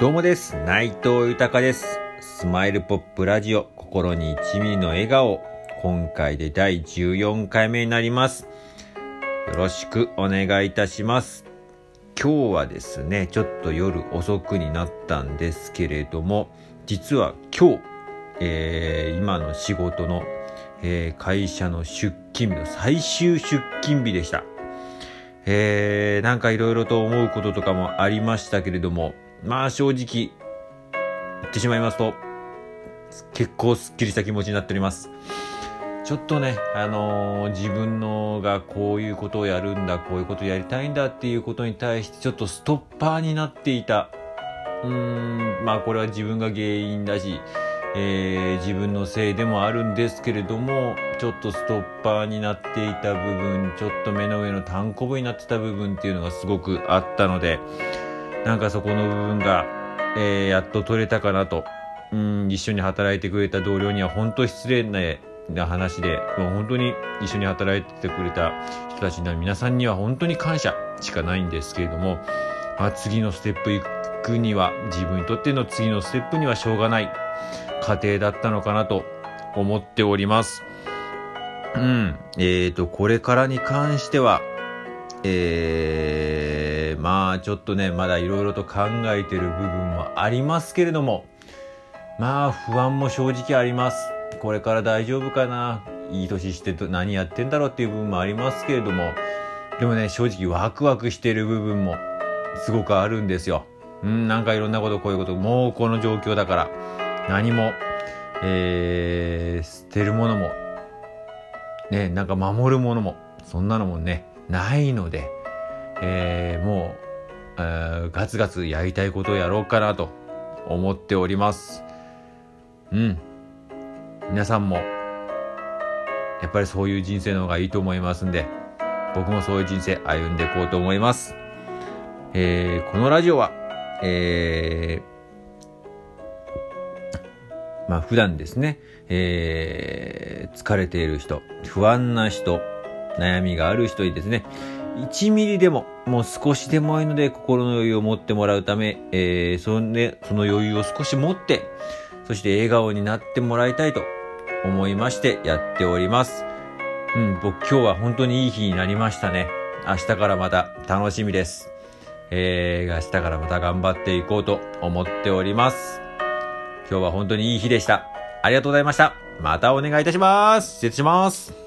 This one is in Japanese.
どうもです。内藤豊です。スマイルポップラジオ心に1ミリの笑顔。今回で第14回目になります。よろしくお願いいたします。今日はですね、ちょっと夜遅くになったんですけれども、実は今日、えー今の仕事の、えー会社の出勤日の最終出勤日でした。えー、なんかいろいろと思うこととかもありましたけれども、まあ正直、言ってしまいますと、結構すっきりした気持ちになっております。ちょっとね、あのー自分のがこういうことをやるんだ、こういうことをやりたいんだっていうことに対してちょっとストッパーになっていた。うーん、まあこれは自分が原因だし、えー自分のせいでもあるんですけれども、ちょっとストッパーになっていた部分、ちょっと目の上の単行部になってた部分っていうのがすごくあったので、なんかそこの部分が、えーやっと取れたかなと。うん、一緒に働いてくれた同僚には本当失礼なな話で、もう本当に一緒に働いてくれた人たちの皆さんには本当に感謝しかないんですけれども、まあ、次のステップ行くには、自分にとっての次のステップにはしょうがない過程だったのかなと思っております。うん。えーと、これからに関しては、えー、まあちょっとね、まだいろいろと考えてる部分もありますけれども、まあ不安も正直あります。これから大丈夫かな？いい年して何やってんだろうっていう部分もありますけれども、でもね、正直ワクワクしてる部分もすごくあるんですよ。うん、なんかいろんなこと、こういうこと、もうこの状況だから、何も、えー、捨てるものも、ね、なんか守るものも、そんなのもね、ないので、えー、もう、えーガツガツやりたいことをやろうかなと思っております。うん。皆さんも、やっぱりそういう人生の方がいいと思いますんで、僕もそういう人生歩んでいこうと思います。えー、このラジオは、えー、まあ普段ですね、えー、疲れている人、不安な人、悩みがある人にですね、1ミリでも、もう少しでもいいので心の余裕を持ってもらうため、えー、そんで、その余裕を少し持って、そして笑顔になってもらいたいと思いましてやっております。うん、僕今日は本当にいい日になりましたね。明日からまた楽しみです。えー、明日からまた頑張っていこうと思っております。今日は本当にいい日でした。ありがとうございました。またお願いいたします。失礼します。